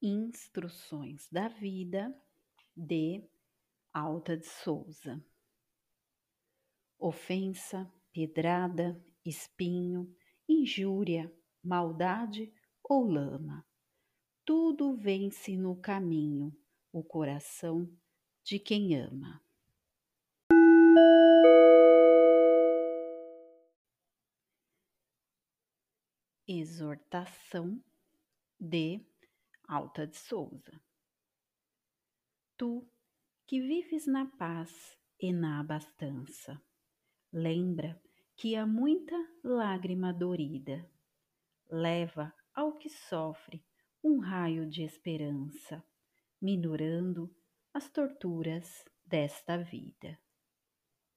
Instruções da Vida de Alta de Souza. Ofensa, pedrada, espinho, injúria, maldade ou lama. Tudo vence no caminho o coração de quem ama. Exortação de Alta de Souza. Tu que vives na paz e na abastança, lembra que há muita lágrima dorida. Leva ao que sofre um raio de esperança, minorando as torturas desta vida.